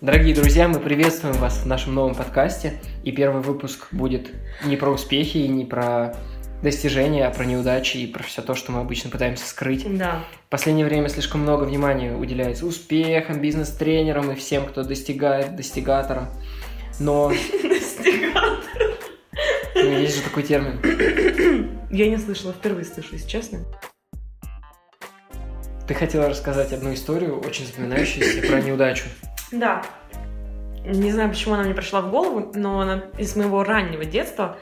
Дорогие друзья, мы приветствуем вас в нашем новом подкасте. И первый выпуск будет не про успехи и не про достижения, а про неудачи и про все то, что мы обычно пытаемся скрыть. Да. В последнее время слишком много внимания уделяется успехам, бизнес-тренерам и всем, кто достигает, достигаторам. Но... Достигатор. Ну, есть же такой термин. Я не слышала, впервые слышу, если честно. Ты хотела рассказать одну историю, очень запоминающуюся, про неудачу. Да. Не знаю, почему она мне пришла в голову, но она из моего раннего детства.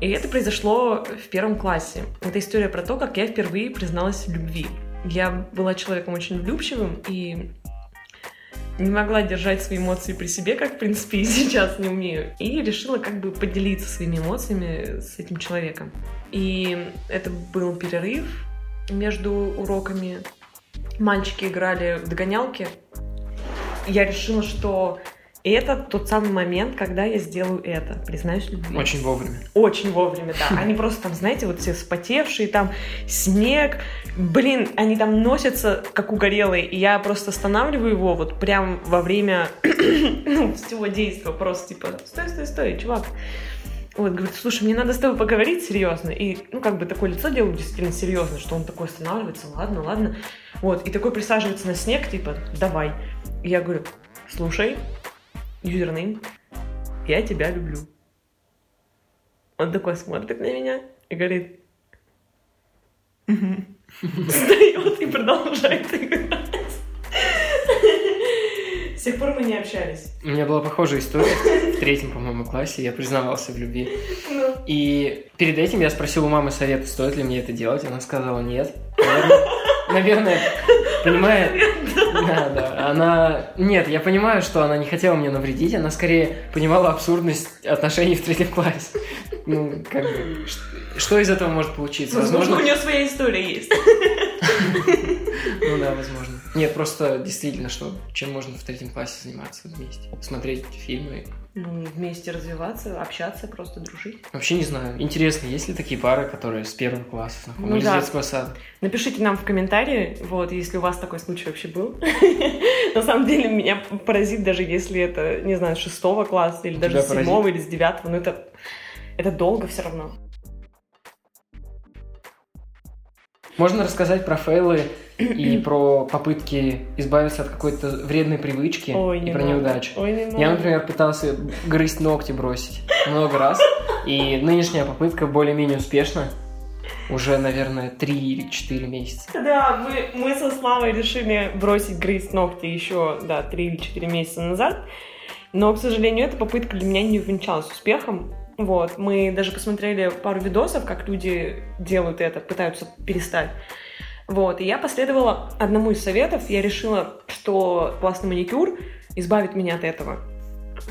И это произошло в первом классе. Это история про то, как я впервые призналась в любви. Я была человеком очень влюбчивым и не могла держать свои эмоции при себе, как, в принципе, и сейчас не умею. И решила как бы поделиться своими эмоциями с этим человеком. И это был перерыв между уроками. Мальчики играли в догонялки. Я решила, что это тот самый момент, когда я сделаю это, признаюсь любви. Очень вовремя. Очень вовремя, да. Они просто там, знаете, вот все вспотевшие, там снег, блин, они там носятся, как угорелые, и я просто останавливаю его вот прям во время ну, всего действия, просто типа, стой, стой, стой, чувак. Вот, говорит, слушай, мне надо с тобой поговорить серьезно. И, ну, как бы такое лицо делаю действительно серьезно, что он такой останавливается, ладно, ладно. Вот, и такой присаживается на снег, типа, давай. Я говорю, слушай, юзернейм, я тебя люблю. Он такой смотрит на меня и говорит, встает и продолжает играть. С тех пор мы не общались. У меня была похожая история в третьем, по-моему, классе. Я признавался в любви. Ну, И перед этим я спросил у мамы совета, стоит ли мне это делать. Она сказала нет. Наверное, наверное понимая... Да, да. Она... Нет, я понимаю, что она не хотела мне навредить. Она скорее понимала абсурдность отношений в третьем классе. Ну, как бы... Что из этого может получиться? возможно, у нее своя история есть. Ну да, возможно. Нет, просто действительно, что чем можно в третьем классе заниматься вместе? Смотреть фильмы. Ну, вместе развиваться, общаться, просто дружить. Вообще не знаю. Интересно, есть ли такие пары, которые с первого класса знакомы? Ну или да. с детского сада? Напишите нам в комментарии, вот, если у вас такой случай вообще был. На самом деле меня поразит, даже если это, не знаю, с шестого класса, или даже с седьмого, или с девятого, но это, это долго все равно. Можно рассказать про фейлы и про попытки избавиться от какой-то вредной привычки Ой, и не про надо. неудачи. Ой, не Я, например, пытался грызть ногти бросить много раз, и нынешняя попытка более-менее успешна. Уже, наверное, три или четыре месяца. Да, мы, мы со Славой решили бросить грызть ногти еще, да, 3 или 4 месяца назад. Но, к сожалению, эта попытка для меня не увенчалась успехом. Вот, мы даже посмотрели пару видосов, как люди делают это, пытаются перестать. Вот, и я последовала одному из советов. Я решила, что классный маникюр избавит меня от этого.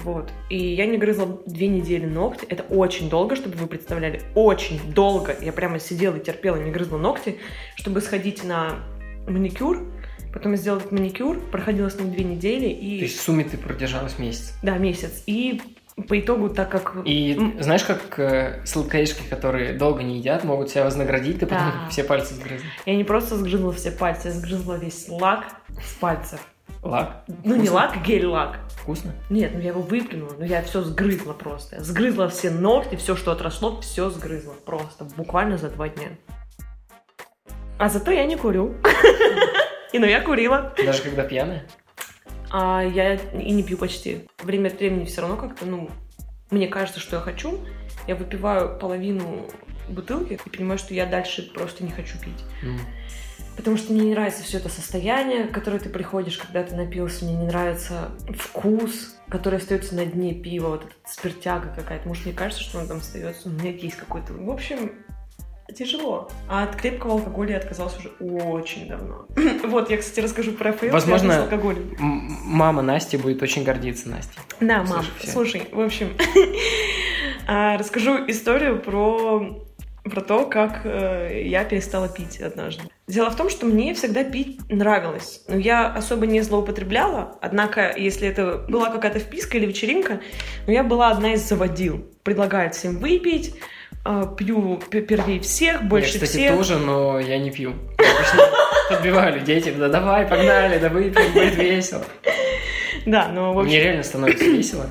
Вот. И я не грызла две недели ногти. Это очень долго, чтобы вы представляли. Очень долго. Я прямо сидела и терпела, не грызла ногти, чтобы сходить на маникюр. Потом я сделала этот маникюр, проходила с ним две недели и... То есть в сумме ты продержалась месяц. Да, месяц. И по итогу, так как... И знаешь, как э, сладкоежки, которые долго не едят, могут себя вознаградить, ты потом Да. все пальцы сгрызла. Я не просто сгрызла все пальцы, я сгрызла весь лак с пальцев. Лак? Ну, не Вкусно? лак, а гель-лак. Вкусно? Нет, ну я его выплюнула, но я все сгрызла просто. Я сгрызла все ногти, все, что отросло, все сгрызла. Просто, буквально за два дня. А зато я не курю. И ну я курила. Даже когда пьяная? А я и не пью почти. Время от времени все равно как-то, ну, мне кажется, что я хочу. Я выпиваю половину бутылки и понимаю, что я дальше просто не хочу пить. М. Потому что мне не нравится все это состояние, в которое ты приходишь, когда ты напился. Мне не нравится вкус, который остается на дне пива, вот эта спиртяга какая-то. Может, мне кажется, что он там остается. У меня есть какой-то... В общем, тяжело. А от крепкого алкоголя я отказалась уже очень давно. Вот, я, кстати, расскажу про fail, Возможно, с алкоголем. Мама Насти будет очень гордиться Настей. Да, мам, Слушай, в общем, а, расскажу историю про, про то, как э, я перестала пить однажды. Дело в том, что мне всегда пить нравилось. Но я особо не злоупотребляла. Однако, если это была какая-то вписка или вечеринка, но я была одна из заводил. Предлагает всем выпить, пью п- первее всех, больше я, кстати, всех. тоже, но я не пью. Я обычно подбиваю людей, типа, да давай, погнали, да выпьем, будет весело. Да, но в общем... Мне реально становится весело.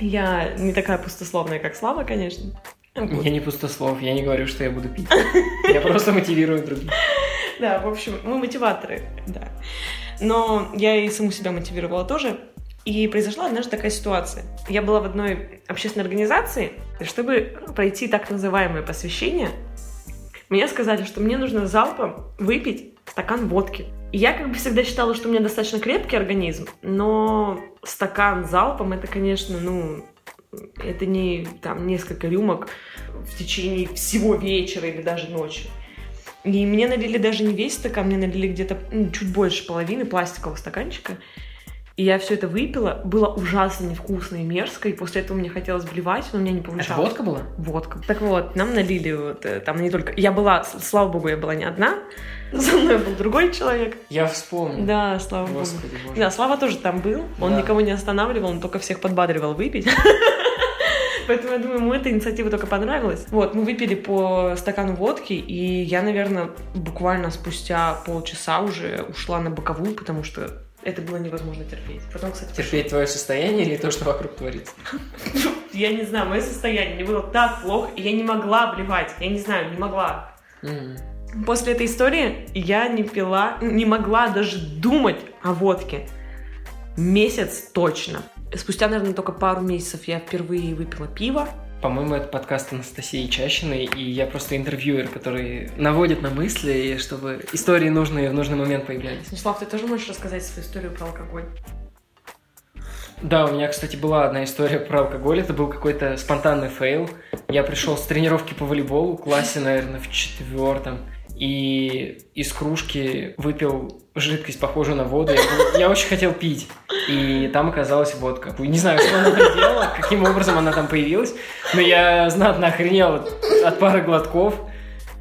Я не такая пустословная, как Слава, конечно. Вот. Я не пустослов, я не говорю, что я буду пить. Я просто мотивирую других. Да, в общем, мы мотиваторы, да. Но я и саму себя мотивировала тоже. И произошла однажды такая ситуация. Я была в одной общественной организации, чтобы пройти так называемое посвящение, мне сказали, что мне нужно залпом выпить стакан водки. Я как бы всегда считала, что у меня достаточно крепкий организм, но стакан залпом это, конечно, ну, это не там несколько рюмок в течение всего вечера или даже ночи. И мне налили даже не весь стакан, мне налили где-то ну, чуть больше половины пластикового стаканчика. И я все это выпила, было ужасно невкусно и мерзко, и после этого мне хотелось блевать, но у меня не получалось. Это водка была? Водка. Так вот, нам налили вот, э, там не только... Я была, слава богу, я была не одна, со мной был другой человек. Я вспомнил. Да, слава Господи, богу. боже. Да, Слава тоже там был, он Да. никого не останавливал, он только всех подбадривал выпить. Поэтому я думаю, ему эта инициатива только понравилась. Вот, мы выпили по стакану водки, и я, наверное, буквально спустя полчаса уже ушла на боковую, потому что это было невозможно терпеть. Потом, кстати, Терпеть твое состояние или то, что вокруг творится? я не знаю, мое состояние, мне было так плохо, и я не могла обливать, я не знаю, не могла. После этой истории я не пила, не могла даже думать о водке. Месяц точно. Спустя, наверное, только пару месяцев я впервые выпила пиво. По-моему, это подкаст Анастасии Чащиной, и я просто интервьюер, который наводит на мысли, чтобы истории нужные в нужный момент появлялись. Станислав, ты тоже можешь рассказать свою историю про алкоголь? Да, у меня, кстати, была одна история про алкоголь. Это был какой-то спонтанный fail. Я пришел с тренировки по волейболу, в классе, наверное, в четвертом. И из кружки выпил жидкость, похожую на воду. Я, я очень хотел пить. И там оказалась водка. Не знаю, что она там делала, каким образом она там появилась. Но я знатно охренел от, пары глотков.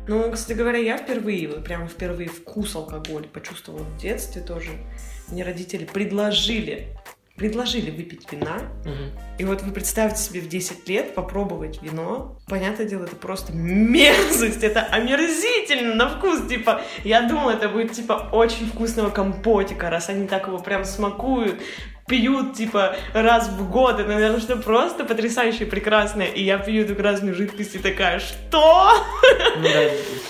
Ну, кстати говоря, я впервые, прямо впервые вкус алкоголя почувствовала в детстве тоже. Мне родители предложили, предложили выпить вина. Мгм. И вот вы представьте себе в 10 лет попробовать вино. Понятное дело, это просто мерзость, это омерзительно на вкус. Типа, я думала, это будет типа очень вкусного компотика, раз они так его прям смакуют, пьют, типа, раз в год. Это, наверное, что просто потрясающе и прекрасное. И я пью эту красную жидкость и такая, что? Ну да,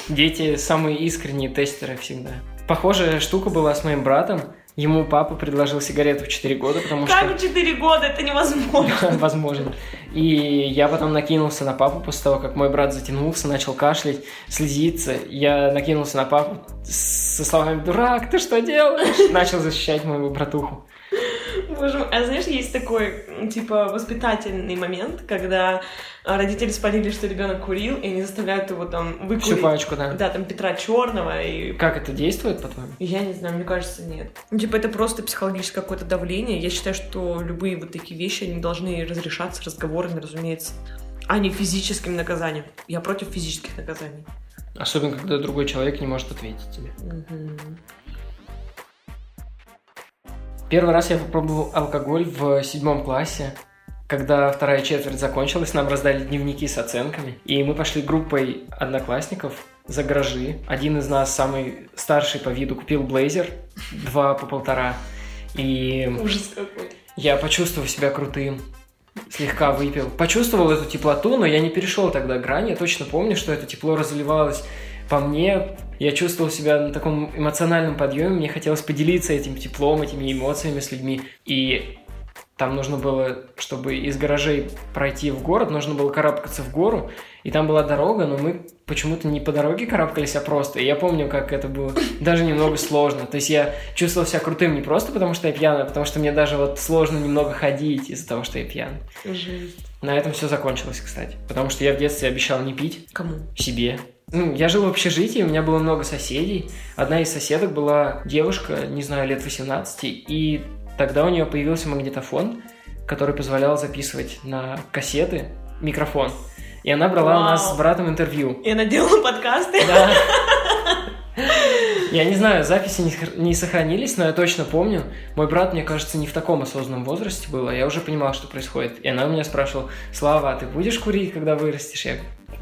дети самые искренние тестеры всегда. Похожая штука была с моим братом. Ему папа предложил сигарету в 4 года, потому что... Как в 4 года? Это невозможно. Возможно. И я потом накинулся на папу после того, как мой брат затянулся, начал кашлять, слезиться. Я накинулся на папу со словами «Дурак, ты что делаешь?» Начал защищать моего братуху. Боже мой. А знаешь, есть такой, типа, воспитательный момент, когда а, родители спалили, что ребенок курил, и они заставляют его там Всю выкурить. пачку, да. Да, там Петра Черного и Как это действует, по-твоему? я не знаю, мне кажется, нет. Ну, типа, это просто психологическое какое-то давление. Я считаю, что любые вот такие вещи, они должны разрешаться разговорами, разумеется, а не физическим наказанием. Я против физических наказаний. Особенно, когда другой человек не может ответить тебе. Мгм. Первый раз я попробовал алкоголь в седьмом классе. Когда вторая четверть закончилась, нам раздали дневники с оценками. И мы пошли группой одноклассников за гаражи. Один из нас, самый старший по виду, купил блейзер, два по полтора. И Ужас какой. я почувствовал себя крутым. Слегка выпил. Почувствовал эту теплоту, но я не перешел тогда грань. Я точно помню, что это тепло разливалось по мне. Я чувствовал себя на таком эмоциональном подъеме. Мне хотелось поделиться этим теплом, этими эмоциями с людьми. И там нужно было, чтобы из гаражей пройти в город, нужно было карабкаться в гору. И там была дорога, но мы почему-то не по дороге карабкались, а просто. И я помню, как это было даже немного сложно. То есть я чувствовал себя крутым не просто потому, что я пьяный, а потому что мне даже вот сложно немного ходить из-за того, что я пьяный. Жесть. На этом все закончилось, кстати. Потому что я в детстве обещал не пить Кому? себе. Ну, я жил в общежитии, у меня было много соседей. Одна из соседок была девушка, не знаю, лет 18, и тогда у нее появился магнитофон, который позволял записывать на кассеты микрофон. И она брала у нас Вау. с братом интервью. Я наделала подкасты. Да. Я не знаю, записи не сохранились, но я точно помню. Мой брат, мне кажется, не в таком осознанном возрасте был, а я уже понимал, что происходит. И она у меня спрашивала, Слава, а ты будешь курить, когда вырастешь? Я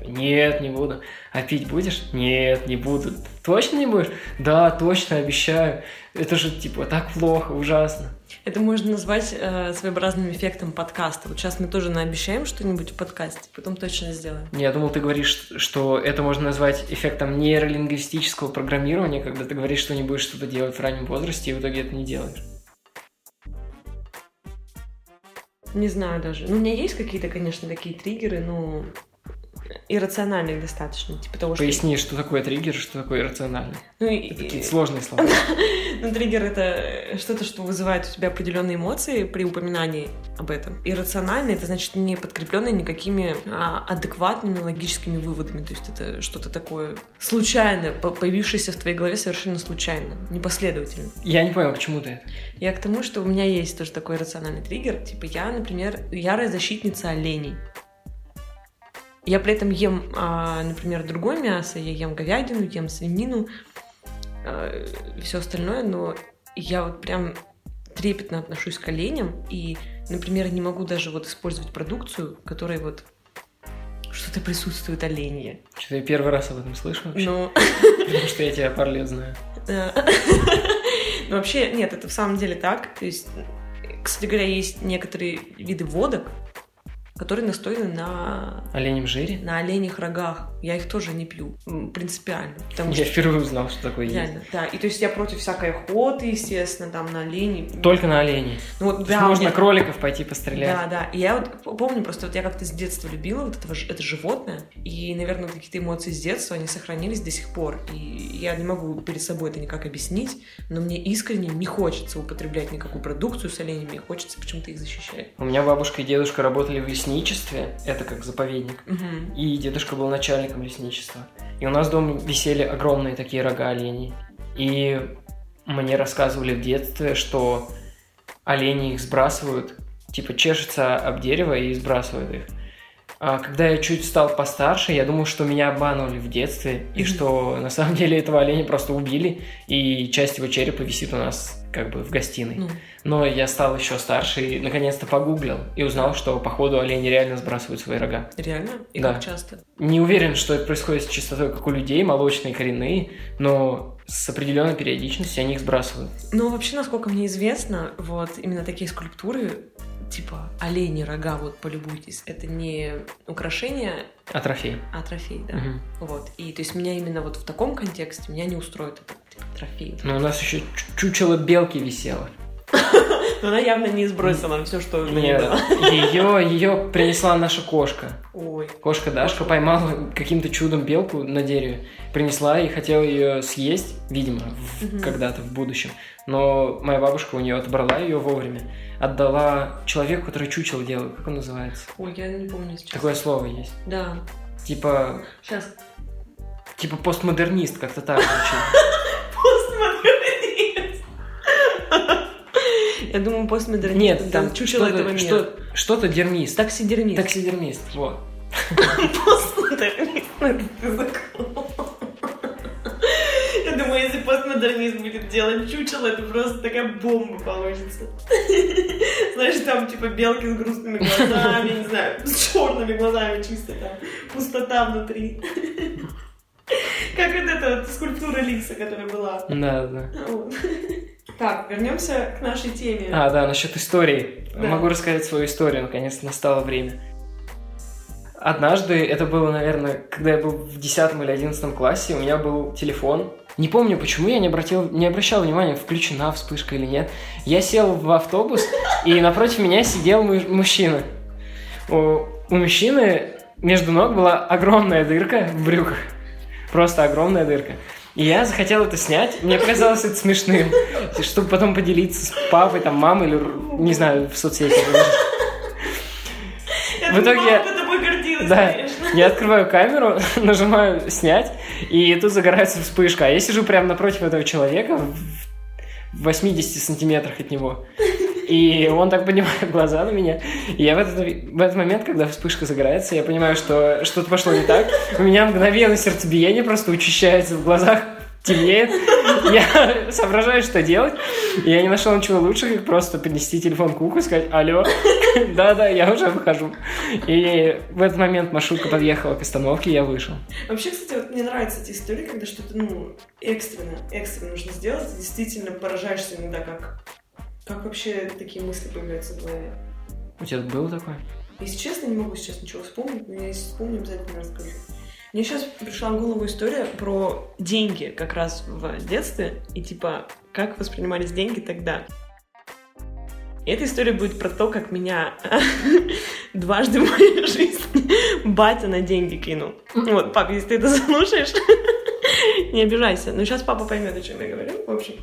нет, не буду. А пить будешь? Нет, не буду. Точно не будешь? Да, точно, обещаю. Это же, типа, так плохо, ужасно. Это можно назвать э, своеобразным эффектом подкаста. Вот сейчас мы тоже наобещаем что-нибудь в подкасте, потом точно сделаем. Я думал, ты говоришь, что это можно назвать эффектом нейролингвистического программирования, когда ты говоришь, что не будешь что-то делать в раннем возрасте, и в итоге это не делаешь. Не знаю даже. Ну, у меня есть какие-то, конечно, такие триггеры, но иррациональных достаточно. Типа того, что... Поясни, что такое триггер, что такое иррациональный. Ну, и- Это какие-то сложные слова. Ну, триггер — это что-то, что вызывает у тебя определенные эмоции при упоминании об этом. Иррационально — это значит не подкрепленное никакими а, адекватными логическими выводами. То есть это что-то такое случайное, по- появившееся в твоей голове совершенно случайно, непоследовательно. Я не понял, к чему ты это. Я к тому, что у меня есть тоже такой рациональный триггер. Типа я, например, ярая защитница оленей. Я при этом ем, а, например, другое мясо, я ем говядину, ем свинину, все остальное, но я вот прям трепетно отношусь к оленям и, например, не могу даже вот использовать продукцию, в которой вот что-то присутствует оленье. Что-то я первый раз об этом слышу вообще, Но потому что я тебя пару лет знаю. Но вообще, нет, это в самом деле так. То есть, кстати говоря, есть некоторые виды водок, которые настойны на, Оленем жире? на оленях рогах. Я их тоже не пью принципиально. Потому Я что впервые узнал, что такое есть. реально, да. И то есть я против всякой охоты, естественно, там на оленей. Только на оленей. Ну вот, есть да, можно меня- кроликов пойти пострелять. Да, да. И я вот помню просто, вот я как-то с детства любила вот этого, это животное. И, наверное, какие-то эмоции с детства, они сохранились до сих пор. И я не могу перед собой это никак объяснить, но мне искренне не хочется употреблять никакую продукцию с оленями, хочется почему-то их защищать. У меня бабушка и дедушка работали в лесничестве, это как заповедник. Мгм. И дедушка был начальником лесничества. И у нас дома висели огромные такие рога оленей. И мне рассказывали в детстве, что олени их сбрасывают, типа чешется об дерево и сбрасывают их. А когда я чуть стал постарше, я думал, что меня обманывали в детстве, и что на самом деле этого оленя просто убили, и часть его черепа висит у нас как бы в гостиной. Ну, Но я стал еще старше и наконец-то погуглил и узнал, что походу олени реально сбрасывают свои рога. реально? И Да. как часто? Не уверен, что это происходит с частотой, как у людей, молочные, коренные, но с определенной периодичностью они их сбрасывают. Ну, вообще, насколько мне известно, вот именно такие скульптуры, типа олени рога, вот полюбуйтесь, это не украшение, А трофей. а трофей, да. Мгм. Вот. И то есть меня именно вот в таком контексте меня не устроит типа, трофей. Но у нас еще чу- чучело белки висело. Но она явно не сбросила нам все, что Нет, ее, ее принесла наша кошка. Ой. Кошка Дашка поймала каким-то чудом белку на дереве, принесла и хотела ее съесть, видимо, Мгм. когда-то в будущем. Но моя бабушка у нее отобрала ее вовремя, отдала человеку, который чучело делал. Как он называется? Ой, я не помню сейчас. Такое слово есть. Да. Типа, Сейчас. типа постмодернист, как-то так звучит. Постмодернист. Я думаю, постмодернист. Нет, там чучело этого что-то, мира. что, что-то дермист. Таксидермист. Таксидермист, вот. Постмодернист. Ты. Я думаю, если постмодернист будет делать чучело, это просто такая бомба получится. Знаешь, там типа белки с грустными глазами, не знаю, с черными глазами чисто там, пустота внутри. Как вот эта вот скульптура Лиса, которая была. Да, да. Вот. Так, вернемся к нашей теме. А, да, насчет истории. Да. Могу рассказать свою историю, наконец настало время. Однажды, это было, наверное, когда я был в 10 или 11 классе, у меня был телефон. Не помню, почему я не, обратил, не обращал внимания, включена вспышка или нет. Я сел в автобус, и напротив меня сидел му- мужчина. У, у мужчины между ног была огромная дырка в брюках. Просто огромная дырка. И я захотел это снять, мне показалось это смешным, чтобы потом поделиться с папой, там, мамой или, не знаю, в соцсети. Я в итоге Да, конечно. я открываю камеру, нажимаю снять, и тут загорается вспышка. А я сижу прямо напротив этого человека, в 80 сантиметрах от него. И он так поднимает глаза на меня. И я в этот, в этот момент, когда вспышка загорается, я понимаю, что что-то пошло не так. У меня мгновенно сердцебиение просто учащается в глазах, темнеет. Я соображаю, что делать. И я не нашел ничего лучше, как просто поднести телефон к уху и сказать «Алло». Да-да, я уже выхожу. И в этот момент маршрутка подъехала к остановке, я вышел. Вообще, кстати, вот мне нравятся эти истории, когда что-то, ну, экстренно, экстренно нужно сделать. Действительно поражаешься иногда, как, как вообще такие мысли появляются в голове? У тебя было такое? Если честно, не могу сейчас ничего вспомнить, но если вспомню, обязательно расскажу. Мне сейчас пришла в голову история про деньги как раз в детстве и типа как воспринимались деньги тогда. И эта история будет про то, как меня дважды в моей жизни батя на деньги кинул. Вот, пап, если ты это слушаешь, не обижайся. Но сейчас папа поймет, о чем я говорю. В общем,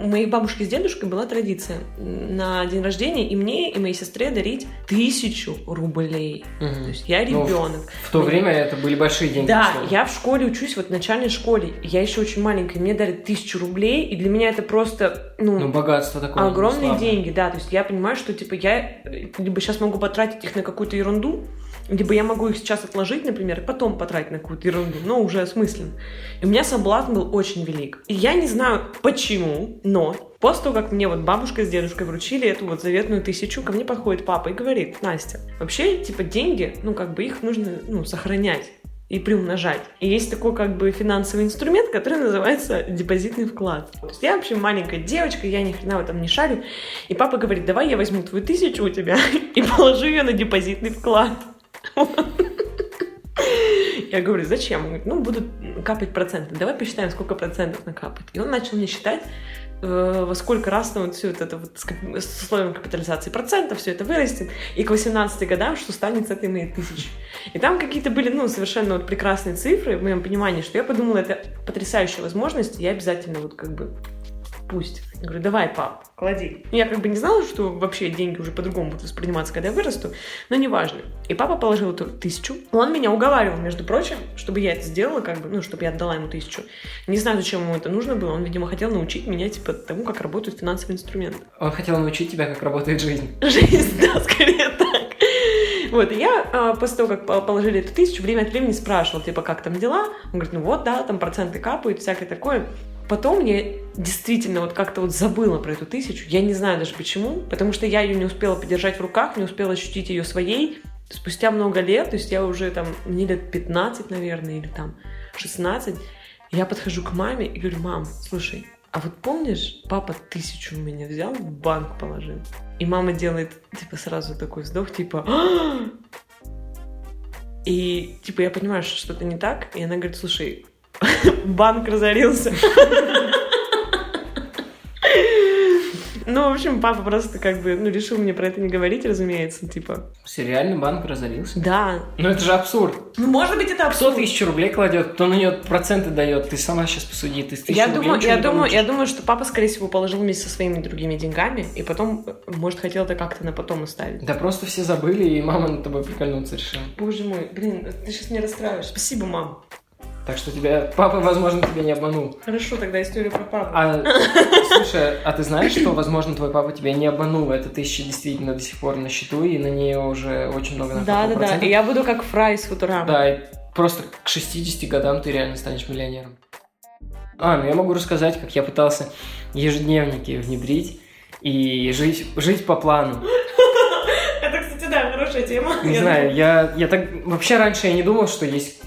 у моей бабушки с дедушкой была традиция на день рождения и мне, и моей сестре дарить тысячу рублей. Мгм. То есть я Ну, ребенок. В то время это были большие деньги. Да, я в школе учусь, вот в начальной школе. Я еще очень маленькая, мне дарят тысячу рублей, и для меня это просто, ну, Ну, богатство такое. огромные деньги, да. То есть я понимаю, что типа я либо сейчас могу потратить их на какую-то ерунду, либо я могу их сейчас отложить, например, и потом потратить на какую-то ерунду, но уже осмысленно. И у меня соблазн был очень велик. И я не знаю почему, но после того, как мне вот бабушка с дедушкой вручили эту вот заветную тысячу, ко мне подходит папа и говорит, Настя, вообще, типа, деньги, ну, как бы их нужно, ну, сохранять и приумножать. И есть такой как бы финансовый инструмент, который называется депозитный вклад. То есть я вообще маленькая девочка, я ни хрена в этом не шарю. И папа говорит, давай я возьму твою тысячу у тебя и положу ее на депозитный вклад. Я говорю, зачем? Он говорит, ну, будут капать проценты. Давай посчитаем, сколько процентов накапает. И он начал мне считать, э, во сколько раз ну, вот все это, это вот с условием капитализации процентов, все это вырастет, и к 18 годам что станет с этой моей тысячи. И там какие-то были, ну, совершенно вот прекрасные цифры в моем понимании, что я подумала, это потрясающая возможность, я обязательно вот как бы пусть. Я говорю, давай, пап, клади. Я как бы не знала, что вообще деньги уже по-другому будут восприниматься, когда я вырасту, но неважно. И папа положил эту тысячу. Он меня уговаривал, между прочим, чтобы я это сделала, как бы, ну, чтобы я отдала ему тысячу. Не знаю, зачем ему это нужно было. Он, видимо, хотел научить меня, типа, тому, как работают финансовые инструменты. Он хотел научить тебя, как работает жизнь. Жизнь, да, скорее так. Вот, и я а, после того, как по- положили эту тысячу, время от времени спрашивала, типа, как там дела? Он говорит, ну вот, да, там проценты капают, всякое такое. Потом я действительно вот как-то вот забыла про эту тысячу. Я не знаю даже почему, потому что я ее не успела подержать в руках, не успела ощутить ее своей. Спустя много лет, то есть я уже там, мне лет 15, наверное, или там 16, я подхожу к маме и говорю, мам, слушай, а вот помнишь, папа тысячу у меня взял, в банк положил? И мама делает, типа, сразу такой вздох, типа, «А!» и, типа, я понимаю, что что-то не так, и она говорит, слушай, банк разорился. Ну, в общем, папа просто как бы, ну, решил мне про это не говорить, разумеется, типа. Реально банк разорился. Да. Ну это же абсурд. Ну, может быть, это Кто абсурд. тысячу рублей кладет, кто на нее проценты дает. Ты сама сейчас посуди, ты Я думаю, я думаю, я думаю, что папа, скорее всего, положил вместе со своими другими деньгами, и потом, может, хотел это как-то на потом оставить. Да просто все забыли, и мама над тобой прикольнуться решила. Боже мой, блин, ты сейчас меня расстраиваешь. Спасибо, мам. Так что тебя, папа, возможно, тебя не обманул. Хорошо, тогда история про папу. А, слушай, а ты знаешь, что, возможно, твой папа тебя не обманул? Эта тысяча действительно до сих пор на счету, и на нее уже очень много Да, накапало да, да. процентов. И я буду как Фрай из Футурама. Да, и просто к 60 годам ты реально станешь миллионером. А, ну я могу рассказать, как я пытался ежедневники внедрить и жить, жить по плану. Это, кстати, да, хорошая тема. Не знаю, я, я так... Вообще раньше я не думал, что есть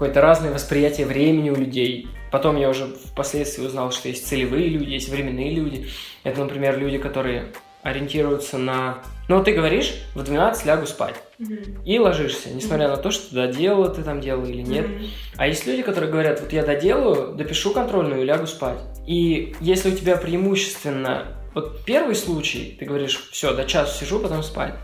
какое-то разное восприятие времени у людей. Потом я уже впоследствии узнал, что есть целевые люди, есть временные люди. Это, например, люди, которые ориентируются на... Ну, ты говоришь, в 12 лягу спать. Мгм. И ложишься, несмотря на то, что доделала ты там дело или нет. Мгм. А есть люди, которые говорят, вот я доделаю, допишу контрольную и лягу спать. И если у тебя преимущественно... Вот первый случай, ты говоришь, все, до часу сижу, потом спать,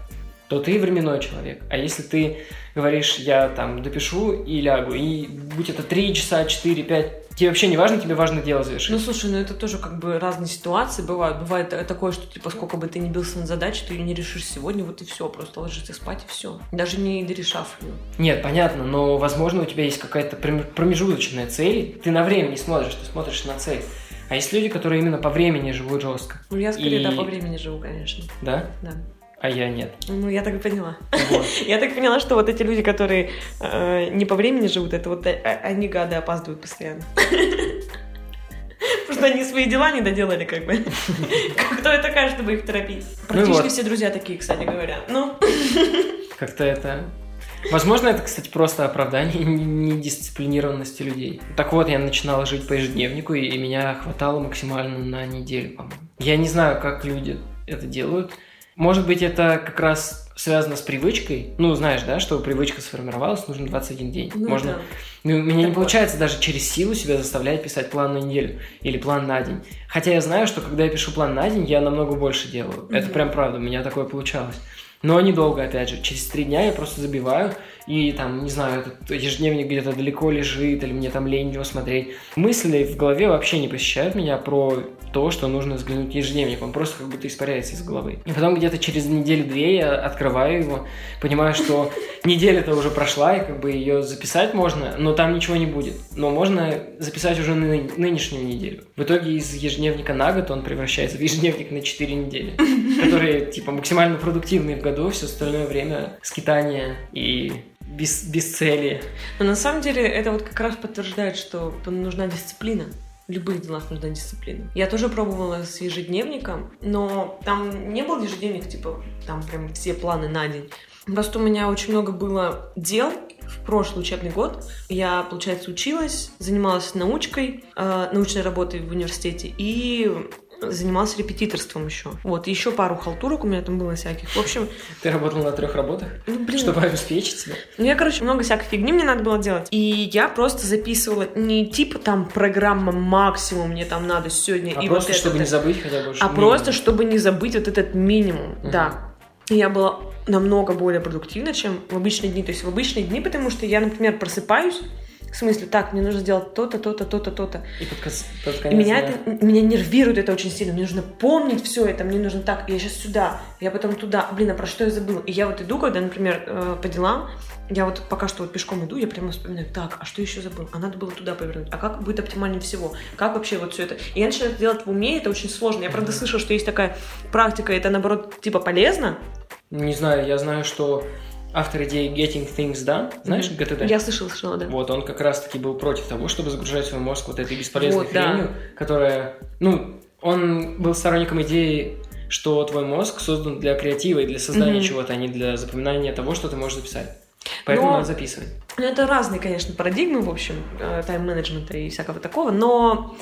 то ты временной человек. А если ты говоришь, я там допишу и лягу, и будь это 3 часа, 4, 5, тебе вообще не важно, тебе важно дело завершить. Ну, слушай, ну это тоже как бы разные ситуации бывают. Бывает та- такое, что типа сколько бы ты ни бился над задачей, ты ее не решишь сегодня, вот и все, просто ложишься спать и все. Даже не дорешав ее. Нет, понятно, но, возможно, у тебя есть какая-то промежуточная цель, ты на время не смотришь, ты смотришь на цель. А есть люди, которые именно по времени живут жестко, Ну, я скорее, И- да, по времени живу, конечно. да? Да. А я нет. Ну, я так и поняла. Вот. Я так поняла, что вот эти люди, которые э, не по времени живут, это вот э, они гады опаздывают постоянно. Потому что они свои дела не доделали, как бы. Кто я такая, чтобы их торопить? Практически вот. все друзья такие, кстати говоря. Ну, Как-то это... Возможно, это, кстати, просто оправдание недисциплинированности людей. Так вот, я начинал жить по ежедневнику, и меня хватало максимально на неделю, по-моему. Я не знаю, как люди это делают. Может быть, это как раз связано с привычкой. Ну, знаешь, да, чтобы привычка сформировалась, нужно 21 день. Ну, Можно... да. Ну, у меня не Так получается даже через силу себя заставлять писать план на неделю или план на день. Хотя я знаю, что когда я пишу план на день, я намного больше делаю. Это Мгм. прям правда, у меня такое получалось. Но недолго, опять же. Через три дня я просто забиваю, и там, не знаю, этот ежедневник где-то далеко лежит, или мне там лень его смотреть. Мысли в голове вообще не посещают меня про то, что нужно взглянуть ежедневник. Он просто как будто испаряется из головы. И потом где-то через неделю-две я открываю его, понимаю, что неделя-то уже прошла, и как бы ее записать можно, но там ничего не будет. Но можно записать уже ны- нынешнюю неделю. В итоге из ежедневника на год он превращается в ежедневник на 4 недели, которые типа максимально продуктивные в году, все остальное время скитания и без, бесцелие. Но на самом деле это вот как раз подтверждает, что нужна дисциплина. В любых делах нужна дисциплина. Я тоже пробовала с ежедневником, но там не был ежедневник, типа, там прям все планы на день. Просто у меня очень много было дел в прошлый учебный год. Я, получается, училась, занималась научкой, э, научной работой в университете и занималась репетиторством еще. Вот, еще пару халтурок у меня там было всяких. В общем, Ты работал на трех работах, ну, блин, чтобы обеспечить себя. ну, я, короче, много всякой фигни мне надо было делать. И я просто записывала не типа там программа максимум мне там надо сегодня А и просто, вот это, чтобы вот не забыть хотя бы. а что просто, минимум. чтобы не забыть вот этот минимум, Мгм. да. Я была намного более продуктивна, чем в обычные дни. То есть в обычные дни, потому что я, например, просыпаюсь, в смысле, так, мне нужно сделать то-то, то-то, то-то, то-то. И под, под И конец меня, дня. это, меня нервирует это очень сильно. Мне нужно помнить все это. Мне нужно так, я сейчас сюда, я потом туда. Блин, а про что я забыла? И я вот иду, когда, например, э, по делам, я вот пока что вот пешком иду, я прямо вспоминаю, так, а что еще забыл? А надо было туда повернуть. А как будет оптимальнее всего? Как вообще вот все это? И я начинаю это делать в уме, это очень сложно. Я, правда, слышала, что есть такая практика, и это, наоборот, типа полезно. Не знаю, я знаю, что автор идеи Getting Things Done, знаешь, Мгм. GTD? Я слышала, слышала, да. Вот, он как раз-таки был против того, чтобы загружать свой мозг вот этой бесполезной Вот, да. хренью, которая... Ну, он был сторонником идеи, что твой мозг создан для креатива и для создания Мгм. чего-то, а не для запоминания того, что ты можешь записать. Поэтому Но- надо записывать. Ну, это разные, конечно, парадигмы, в общем, э, тайм-менеджмента и всякого такого, но,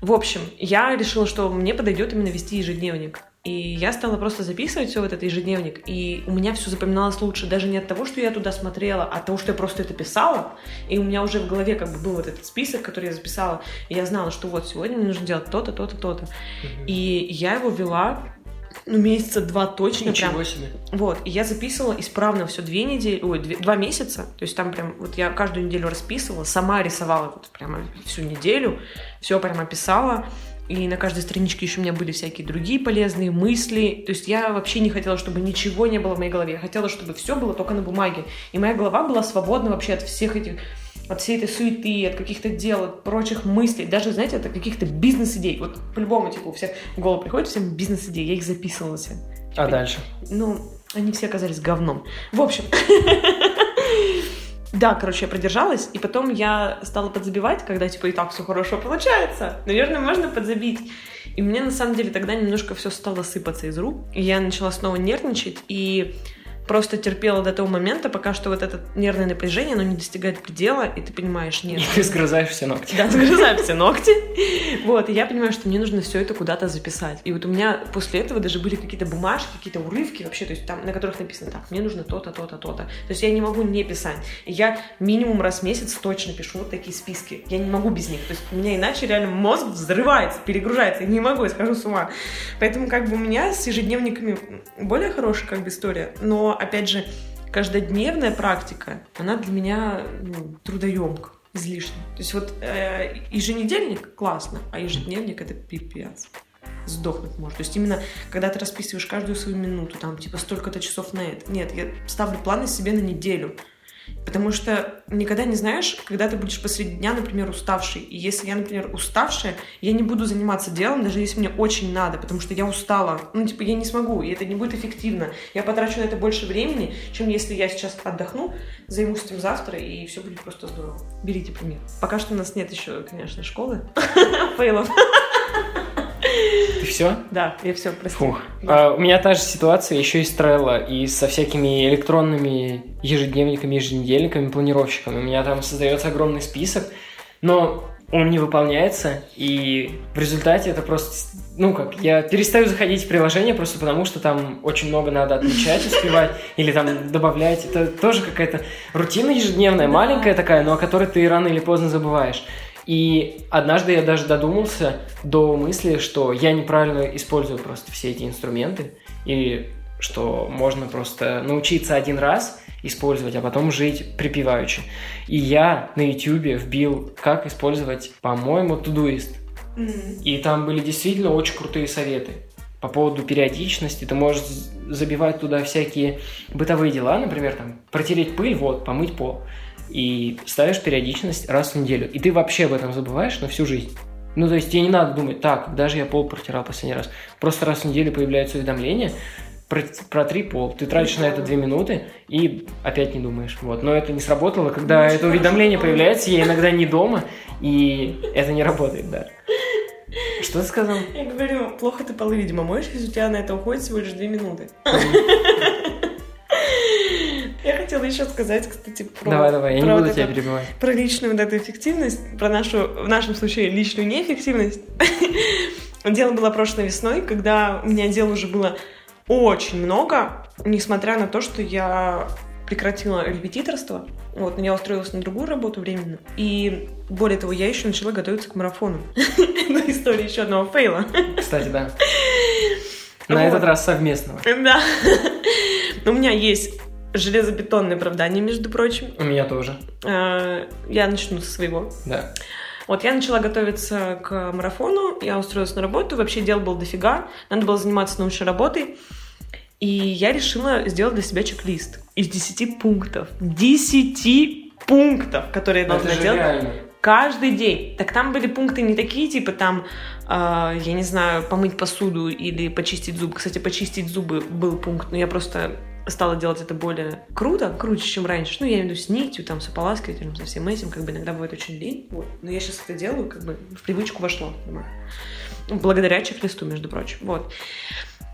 в общем, я решила, что мне подойдет именно вести ежедневник. И я стала просто записывать все в этот ежедневник, и у меня все запоминалось лучше, даже не от того, что я туда смотрела, а от того, что я просто это писала, и у меня уже в голове как бы был вот этот список, который я записала, и я знала, что вот сегодня мне нужно делать то-то, то-то, то-то. И я его вела, ну, месяца два точно прям. Ничего себе. Вот, и я записывала исправно все две недели, ой, две- два месяца, то есть там прям, вот я каждую неделю расписывала, сама рисовала вот прямо всю неделю, все прямо писала, и на каждой страничке еще у меня были всякие другие полезные мысли, то есть я вообще не хотела, чтобы ничего не было в моей голове, я хотела, чтобы все было только на бумаге, и моя голова была свободна вообще от всех этих от всей этой суеты, от каких-то дел, от прочих мыслей, даже, знаете, от каких-то бизнес-идей. Вот по-любому, типа, у всех в голову приходит всем бизнес-идеи, я их записывала все. А дальше? Ну, они все оказались говном. В общем. Да, короче, я продержалась, и потом я стала подзабивать, когда, типа, и так все хорошо получается. Наверное, можно подзабить. И мне, на самом деле, тогда немножко все стало сыпаться из рук. И я начала снова нервничать, и просто терпела до того момента, пока что вот это нервное напряжение, оно не достигает предела, и ты понимаешь, нет. И ты сгрызаешь все ногти. Да, загрызаю все ногти. Вот, и я понимаю, что мне нужно все это куда-то записать. И вот у меня после этого даже были какие-то бумажки, какие-то урывки вообще, то есть там, на которых написано, так, мне нужно то-то, то-то, то-то. То есть я не могу не писать. И я минимум раз в месяц точно пишу вот такие списки. Я не могу без них. То есть у меня иначе реально мозг взрывается, перегружается. Я не могу, я схожу с ума. Поэтому как бы у меня с ежедневниками более хорошая как бы история. Но, опять же, каждодневная практика, она для меня ну, трудоемка излишне. То есть вот э, еженедельник классно, а ежедневник это пипец. Сдохнуть может. То есть именно, когда ты расписываешь каждую свою минуту, там, типа, столько-то часов на это. Нет, я ставлю планы себе на неделю. Потому что никогда не знаешь, когда ты будешь посреди дня, например, уставший. И если я, например, уставшая, я не буду заниматься делом, даже если мне очень надо, потому что я устала. Ну, типа, я не смогу, и это не будет эффективно. Я потрачу на это больше времени, чем если я сейчас отдохну, займусь этим завтра, и все будет просто здорово. Берите пример. Пока что у нас нет еще, конечно, школы фейлов. Ты все? Да, я все, прости. Фух. А, у меня та же ситуация еще и с Trello, и со всякими электронными ежедневниками, еженедельниками, планировщиками. У меня там создается огромный список, но он не выполняется, и в результате это просто, ну как, я перестаю заходить в приложение просто потому, что там очень много надо отмечать, успевать, или там добавлять. Это тоже какая-то рутина ежедневная, маленькая такая, но о которой ты рано или поздно забываешь. И однажды я даже додумался до мысли, что я неправильно использую просто все эти инструменты, и что можно просто научиться один раз использовать, а потом жить припеваючи. И я на YouTube вбил, как использовать, по-моему, Todoist. Mm-hmm. И там были действительно очень крутые советы по поводу периодичности. Ты можешь забивать туда всякие бытовые дела, например, там, протереть пыль, вот, помыть пол. И ставишь периодичность раз в неделю. И ты вообще об этом забываешь на всю жизнь. Ну, то есть тебе не надо думать, так, даже я пол протирал последний раз. Просто раз в неделю появляются уведомления, протри пол. Ты тратишь на это две минуты и опять не думаешь. Вот. Но это не сработало. Когда ну, это уведомление появляется, я иногда не дома, и это не работает, да. Что ты сказал? Я говорю, плохо ты полы, видимо, моешь, если у тебя на это уходит всего лишь две минуты. Хотела еще сказать, кстати, про... Давай, давай, я не буду тебя перебивать. Про личную вот эту эффективность, про нашу, в нашем случае, личную неэффективность. Дело было прошлой весной, когда у меня дел уже было очень много, несмотря на то, что я прекратила репетиторство. Вот, но я устроилась на другую работу временно. И более того, я еще начала готовиться к марафону. Это история еще одного фейла. Кстати, да. На этот раз совместного. Да. У меня есть железобетонное оправдание, между прочим. У меня тоже. А, я начну со своего. Да. Вот я начала готовиться к марафону, я устроилась на работу, вообще дел было дофига, надо было заниматься научной работой. И я решила сделать для себя чек-лист из 10 пунктов. 10 пунктов, которые я должна Это делать. Реально. Каждый день. Так там были пункты не такие, типа там, э, я не знаю, помыть посуду или почистить зубы. Кстати, почистить зубы был пункт, но я просто стала делать это более круто, круче, чем раньше. Ну, я имею в виду с нитью, там, с ополаскивателем, со всем этим, как бы иногда бывает очень лень. Вот. Но я сейчас это делаю, как бы в привычку вошло. Благодаря чек-листу, между прочим. Вот.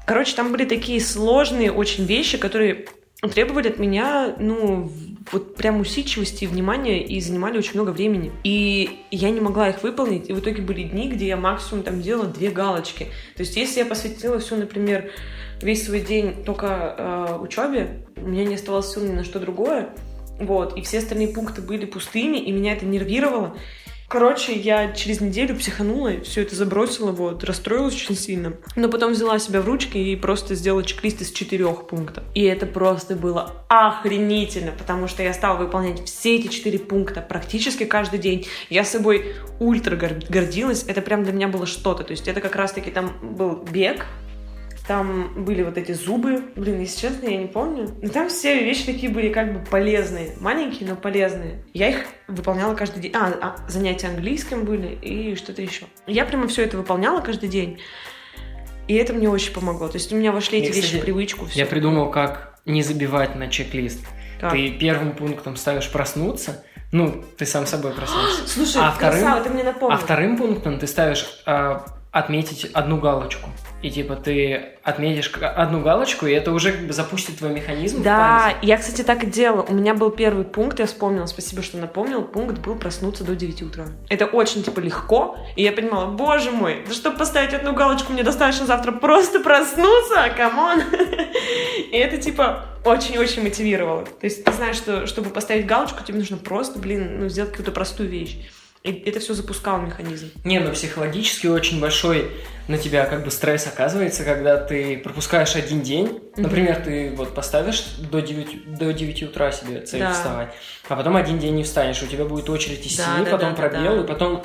Короче, там были такие сложные очень вещи, которые требовали от меня, ну, вот прям усидчивости и внимания и занимали очень много времени. И я не могла их выполнить, и в итоге были дни, где я максимум там делала две галочки. То есть если я посвятила все, например, весь свой день только э, учебе, у меня не оставалось сил ни на что другое, вот, и все остальные пункты были пустыми, и меня это нервировало. Короче, я через неделю психанула, все это забросила, вот, расстроилась очень сильно. Но потом взяла себя в ручки и просто сделала чек-лист из четырех пунктов. И это просто было охренительно, потому что я стала выполнять все эти четыре пункта практически каждый день. Я собой ультра гордилась, это прям для меня было что-то. То есть это как раз-таки там был бег, там были вот эти зубы. Блин, если честно, я не помню. Но там все вещи такие были как бы полезные. Маленькие, но полезные. Я их выполняла каждый день. А, а занятия английским были и что-то еще. Я прямо все это выполняла каждый день. И это мне очень помогло. То есть у меня вошли эти вещи в привычку. Все. Я придумал, как не забивать на чек-лист. Как? Ты первым пунктом ставишь проснуться, ну, ты сам собой проснешься. Слушай, а вторым, красава, ты мне напомнил. А вторым пунктом ты ставишь а, отметить одну галочку и типа ты отметишь одну галочку, и это уже как бы запустит твой механизм. Да, я, кстати, так и делала. У меня был первый пункт, я вспомнила, спасибо, что напомнил, пункт был проснуться до 9 утра. Это очень, типа, легко, и я понимала, боже мой, да чтобы поставить одну галочку, мне достаточно завтра просто проснуться, come on. И это, типа, очень-очень мотивировало. То есть ты знаешь, что чтобы поставить галочку, тебе нужно просто, блин, ну, сделать какую-то простую вещь. И это все запускал механизм. Не, ну психологически очень большой на тебя как бы стресс оказывается, когда ты пропускаешь один день. Mm-hmm. Например, ты вот поставишь до 9, до 9 утра себе цель да. вставать, а потом один день не встанешь, у тебя будет очередь из да, 7, да, потом да, пробел, да. и потом...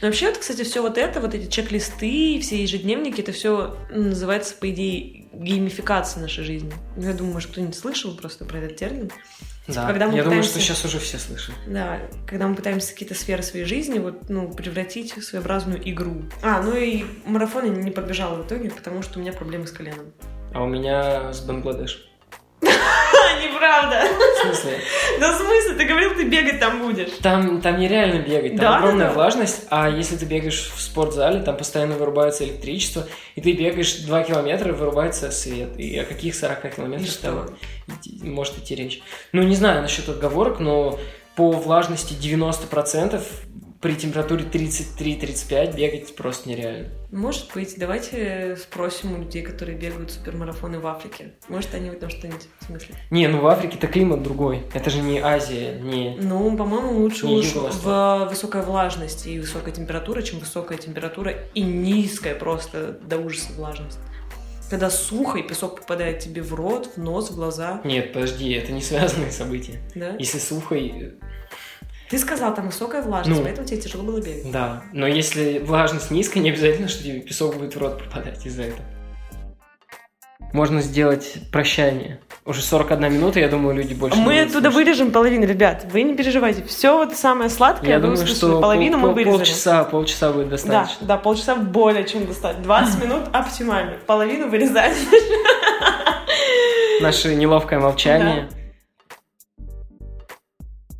Ну вообще, вот, кстати, все вот это, вот эти чек-листы, все ежедневники, это все называется, по идее, геймификация нашей жизни. Я думаю, может, кто-нибудь слышал просто про этот термин. Да, когда мы я пытаемся... думаю, что сейчас уже все слышат. Да, когда мы пытаемся какие-то сферы своей жизни вот, ну, превратить в своеобразную игру. А, ну и марафон я не побежала в итоге, потому что у меня проблемы с коленом. А у меня с Бангладеш. Неправда. В смысле? Да в смысле? Ты говорил, ты бегать там будешь. Там, там нереально бегать, там да, огромная да, влажность, а если ты бегаешь в спортзале, там постоянно вырубается электричество, и ты бегаешь 2 километра, вырубается свет. И о каких 40 километрах там может идти речь? Ну, не знаю насчет отговорок, но по влажности 90% при температуре 33-35 бегать просто нереально. Может быть, давайте спросим у людей, которые бегают супермарафоны в Африке. Может, они в этом что-нибудь смыслят. Не, ну в Африке-то климат другой. Это же не Азия, не... Ну, по-моему, лучше Не уж в высокая влажность и высокая температура, чем высокая температура и низкая просто до ужаса влажность. Когда сухо, и песок попадает тебе в рот, в нос, в глаза, Нет, подожди, это не связанные события. да? Если сухо, и- Ты сказал, там высокая влажность, Ну. поэтому тебе тяжело было бегать. да. Но если влажность низкая, не обязательно, что тебе песок будет в рот попадать из-за этого. Можно сделать прощание. Уже 41 минута, я думаю, люди больше не Мы будут оттуда слушать. вырежем половину, ребят. Вы не переживайте. Все вот самое сладкое, Я вы думаю, что половину пол- мы вырезали. полчаса, полчаса будет Да, достаточно. да, полчаса более чем достать. 20 минут оптимально. Половину вырезать. Наше неловкое молчание.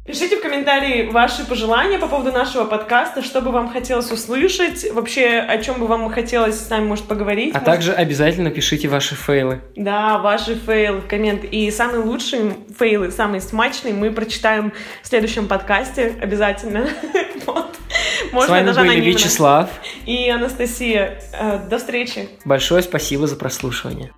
Пишите в комментарии ваши пожелания по поводу нашего подкаста, что бы вам хотелось услышать, вообще о чем бы вам хотелось с нами, может, поговорить. А может, также обязательно пишите ваши фейлы. Да, ваши фейлы в коммент. И самые лучшие фейлы, самые смачные мы прочитаем в следующем подкасте обязательно. Вот. С вами даже были анонимно. Вячеслав. И Анастасия. Э, До встречи. Большое спасибо за прослушивание.